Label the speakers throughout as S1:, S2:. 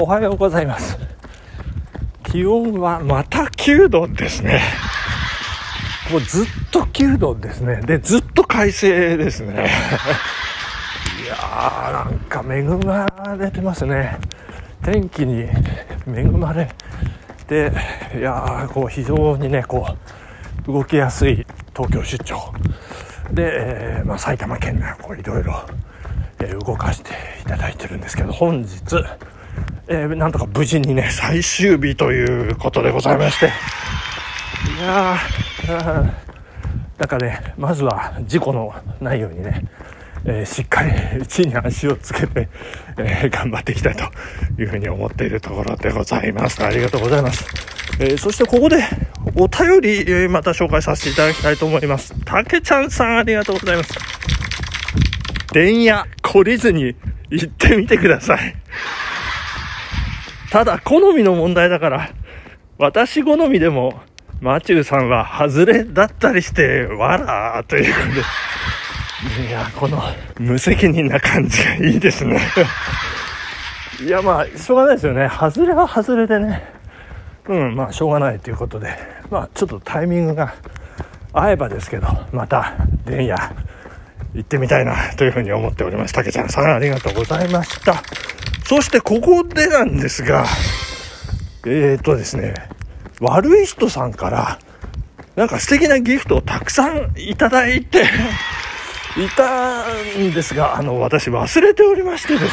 S1: おはようございます。気温はまた9度ですね。もうずっと9度ですね。で、ずっと快晴ですね。いやー、なんか恵まれてますね。天気に恵まれて、いやー、こう非常にね、こう、動きやすい東京出張。で、えーまあ、埼玉県内こういろいろ、え動かしていただいてるんですけど、本日、えーなんとか無事にね、最終日ということでございまして、いやー、あーなんかね、まずは事故のないようにね、えーしっかり地に足をつけて、えー頑張っていきたいというふうに思っているところでございます。ありがとうございます。えーそしてここでお便り、えーまた紹介させていただきたいと思います。たけちゃんさんありがとうございます。電野懲りずに行ってみてください。ただ好みの問題だから、私好みでも、マチューさんは外れだったりして、わらーということで。いや、この無責任な感じがいいですね。いや、まあ、しょうがないですよね。外れは外れでね。うん、まあ、しょうがないということで。まあ、ちょっとタイミングが合えばですけど、また、電野、行ってみたいなというふうに思っております。たけちゃんさんありがとうございました。そしてここでなんですが、えー、とですね、悪い人さんから、なんか素敵なギフトをたくさんいただいていたんですが、あの、私忘れておりましてですね、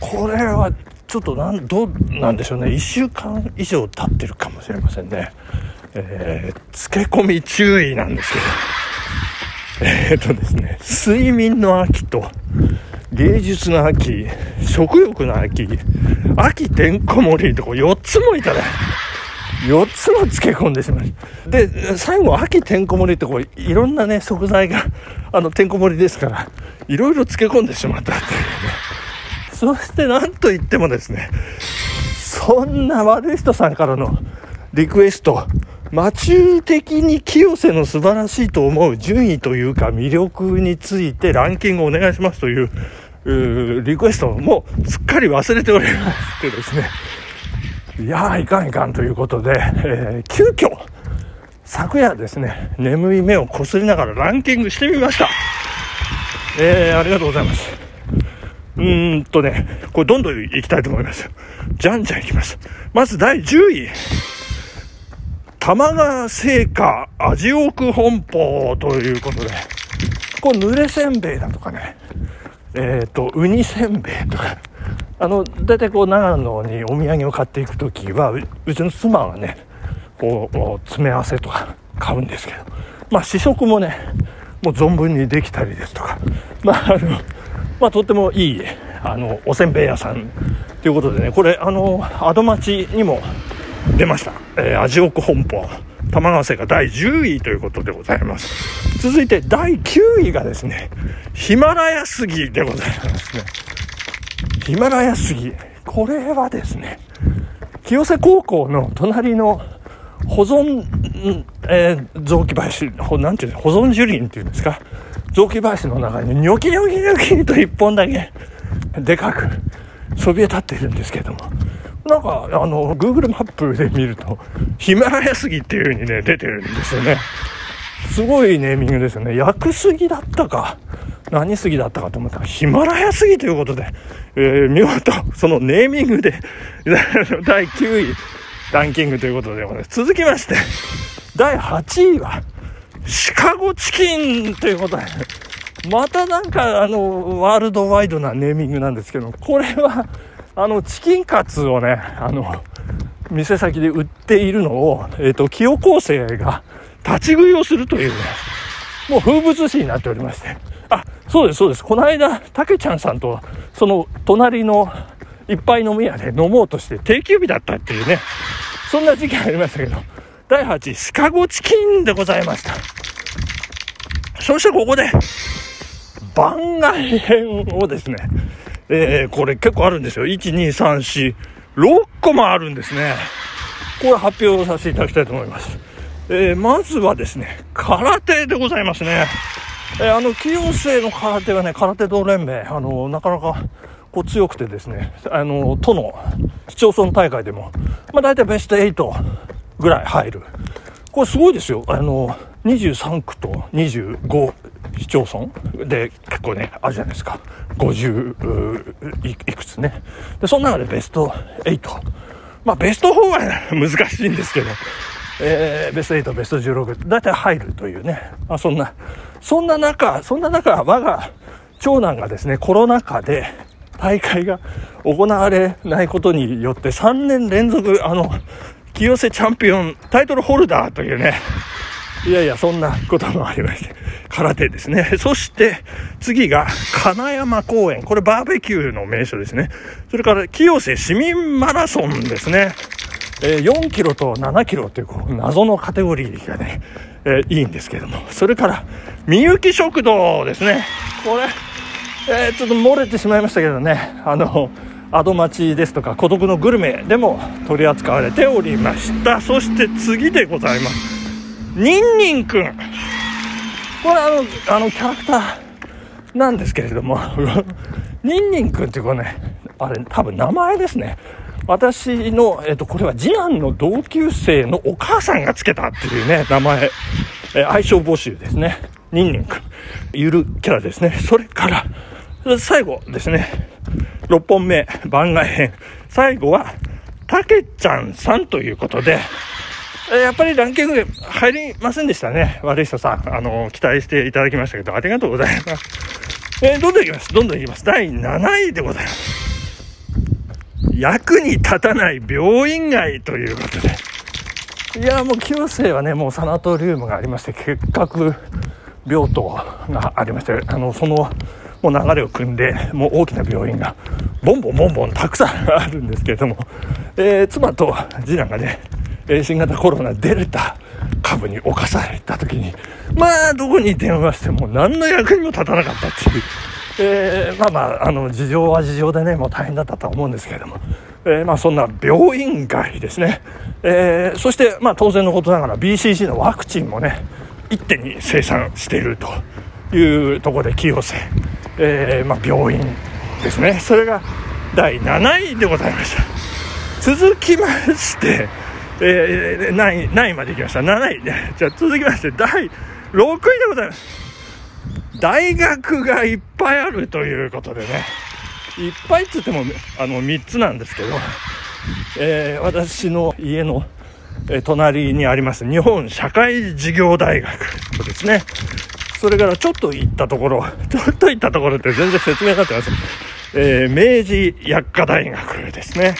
S1: これはちょっとなん、どうなんでしょうね、1週間以上経ってるかもしれませんね。えー、漬け込み注意なんですけど、えー、とですね、睡眠の秋と、芸術の秋、食欲の秋、秋てんこ盛りとこ4つもいただい4つも漬け込んでしまいで、最後、秋てんこ盛りってこう、いろんなね、食材が、あの、てんこ盛りですから、いろいろ漬け込んでしまったっていうね。そしてなんといってもですね、そんな悪い人さんからのリクエスト、マチュー的に清瀬の素晴らしいと思う順位というか魅力についてランキングをお願いしますという、リクエストもすっかり忘れておりましてですね、いやーいかんいかんということで、えー急遽、昨夜ですね、眠い目をこすりながらランキングしてみました。えー、ありがとうございます。うーんとね、これどんどん行きたいと思います。じゃんじゃん行きます。まず第10位。玉川製菓味奥本舗ということで、これ濡れせんべいだとかね、えっ、と、ウニせんべいとか、あの、大体こう長野にお土産を買っていくときはう、うちの妻がね、こう、詰め合わせとか買うんですけど、まあ試食もね、もう存分にできたりですとか、まああの、まあとってもいい、あの、おせんべい屋さんということでね、これ、あの、アドマチにも出ました。えー、味奥本舗。玉川製が第10位ということでございます。続いて第9位がですね、ヒマラヤ杉でございますね。ヒマラヤ杉。これはですね、清瀬高校の隣の保存、えー雑木林、ほなんていうの、保存樹林っていうんですか、雑木林の中にニョキニョキニョキと一本だけでかくそびえ立っているんですけども、なんか、あの、Google マップで見ると、ヒマラヤ杉っていう風にね、出てるんですよね。すごいネーミングですよね。薬杉だったか、何杉だったかと思ったら、ヒマラヤ杉ということで、えー見事、そのネーミングで、第9位ランキングということでございます。続きまして、第8位は、シカゴチキンということで、またなんか、あの、ワールドワイドなネーミングなんですけど、これは、あの、チキンカツをね、あの、店先で売っているのを、えっ、と、清高生が立ち食いをするというね、もう風物詩になっておりまして。あ、そうです、そうです。この間、たけちゃんさんと、その隣のいっぱい飲み屋で飲もうとして定休日だったっていうね、そんな時期ありましたけど、第8位、シカゴチキンでございました。そしてここで、番外編をですね、えー、これ結構あるんですよ。1、2、3、4、6個もあるんですね。これ発表させていただきたいと思います。えー、まずはですね、空手でございますね。えーあの、清瀬の空手はね、空手道連盟、あの、なかなか、こう強くてですね、あの、都の市町村大会でも、まあ大体ベスト8ぐらい入る。これすごいですよ。あの、23区と25市町村で結構ね、あるじゃないですか。50いくつね。で、その中でベスト8。まあベスト4は 難しいんですけど、えー、ベスト8、ベスト16、大体入るというね。まあそんな、そんな中、そんな中、我が長男がですね、コロナ禍で大会が行われないことによって3年連続、あの、清瀬チャンピオンタイトルホルダーというね、いやいや、そんなこともありまして、空手ですね。そして、次が、金山公園。これバーベキューの名所ですね。それから、清瀬市民マラソンですね。えー、4キロと7キロというこう謎のカテゴリーがね、えー、いいんですけども。それから、みゆき食堂ですね。これ、えー、ちょっと漏れてしまいましたけどね。あの、アド町ですとか孤独のグルメでも取り扱われておりましたそして次でございますニンニンくんこれあのあのキャラクターなんですけれども ニンニンくんってこれねあれ多分名前ですね私の、えっと、これは次男の同級生のお母さんがつけたっていうね、名前、え愛称募集ですね。ニンニンくん。ゆるキャラですね。それから、最後ですね。6本目、番外編。最後は、たけちゃんさんということで、やっぱりランキング入りませんでしたね。悪い人さん。あの、期待していただきましたけど、ありがとうございます。えー、どんどんいきます。どんどんいきます。第7位でございます。役に立たない病院街ということで。いや、もう清瀬はね、もうサナトリウムがありまして、結核病棟がありまして、あの、その、もう流れを組んで、もう大きな病院が、ボンボンボンボンたくさんあるんですけれども、えー、妻と次男がね、新型コロナデルタ株に侵された時に、まあ、どこに電話しても何の役にも立たなかったっていう、えー、まあまあ、あの、事情は事情でね、もう大変だったと思うんですけれども、えー、まあそんな病院外ですね。えー、そして、まあ当然のことながら BCG のワクチンもね、一手に生産しているというところで清瀬、えー、まあ病院ですね。それが第7位でございました。続きまして、えー、何位、何位まで行きました ?7 位。じゃあ続きまして、第6位でございます。大学がいっぱいあるということでね、いっぱいっつっても、あの、3つなんですけど、えー、私の家の、え、隣にあります日本社会事業大学ですね、それからちょっと行ったところ、ちょっと行ったところって全然説明になってません。えー、明治薬科大学ですね。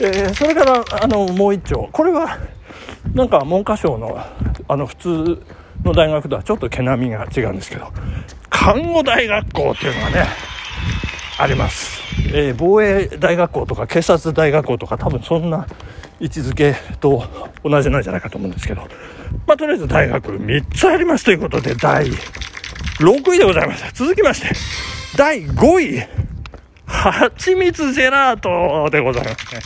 S1: えー、それから、あの、もう一丁。これは、なんか文科省の、あの、普通、の大学とはちょっと毛並みが違うんですけど、看護大学校っていうのがね、あります。えー、防衛大学校とか警察大学校とか多分そんな位置づけと同じなんじゃないかと思うんですけど、まあ、とりあえず大学3つありますということで、第6位でございました。続きまして、第5位、蜂蜜ジェラートでございますね。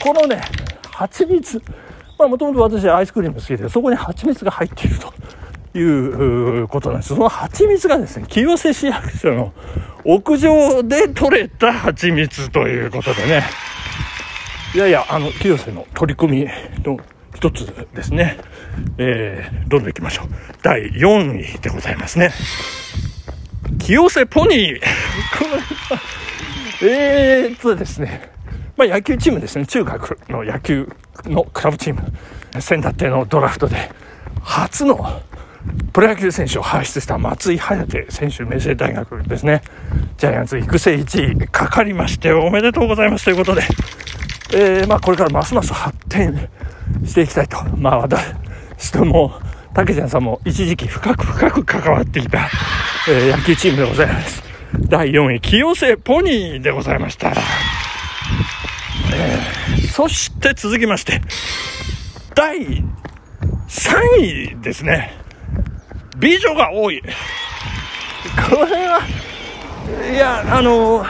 S1: このね、蜂蜜、まあもともと私アイスクリーム好きで、そこに蜂蜜が入っているということなんです。その蜂蜜がですね、清瀬市役所の屋上で採れた蜂蜜ということでね、いやいや、あの、清瀬の取り組みの一つですね。えー、どんどん行きましょう。第4位でございますね。清瀬ポニー。これは、えーっとですね、まあ、野球チームですね、中学の野球のクラブチーム、仙台のドラフトで、初のプロ野球選手を輩出した松井颯選手、明星大学ですね、ジャイアンツ育成1位かかりまして、おめでとうございますということで、えー、まあ、これからますます発展していきたいと、まあ、私とも、たけちゃんさんも一時期深く深く関わってきた、えー、野球チームでございます。第4位、清瀬ポニーでございました。えー、そして続きまして、第3位ですね。美女が多い。これは、いや、あの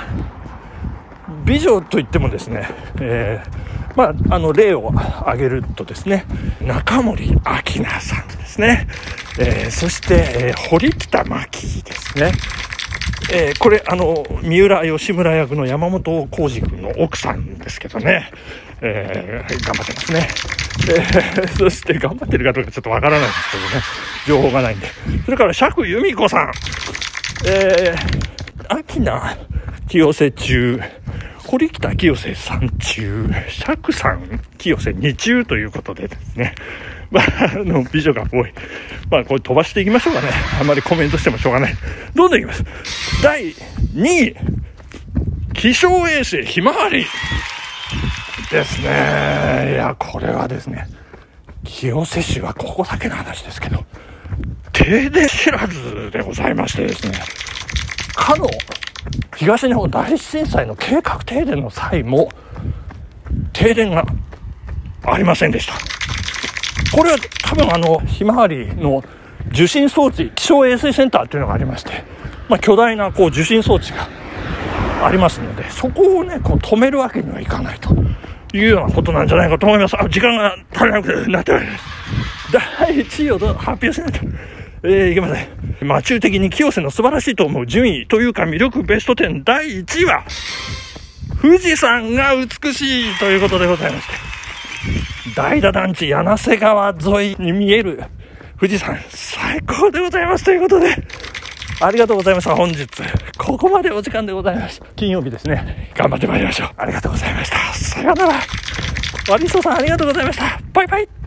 S1: 美女といってもですね、えー、まあ、あの、例を挙げるとですね、中森明菜さんですね、えー、そして、えー、堀北真希ですね、えー、これ、あの、三浦義村役の山本浩二君の奥さんですけどね、えー、頑張ってますね。え、そして頑張ってるかどうかちょっとわからないですけどね、情報がないんで。それから釈由美子さん、えー、秋名清瀬中、堀北清瀬三中、釈さん清瀬二中ということでですね、まあ、あの、美女が多い。まあ、これ飛ばしていきましょうかね。あんまりコメントしてもしょうがない。どんどんいきます。第2位、気象衛星ひまわりですね。いや、これはですね、清瀬市はここだけの話ですけど、停電知らずでございましてですね、かの東日本大震災の計画停電の際も、停電がありませんでした。これは多分あの、ひまわりの受信装置、気象衛星センターっていうのがありまして、まあ、巨大なこう受信装置がありますので、そこをね、こう止めるわけにはいかないというようなことなんじゃないかと思います。あ、時間が足りなくなっております。第1位を発表しないと。えー、いけません。まあ、中的に清瀬の素晴らしいと思う順位というか魅力ベスト10第1位は、富士山が美しいということでございまして。代田団地柳瀬川沿いに見える富士山、最高でございますということで、ありがとうございました。本日、ここまでお時間でございます。金曜日ですね。頑張ってまいりましょう。ありがとうございました。さようなら。ワリソさんありがとうございました。バイバイ。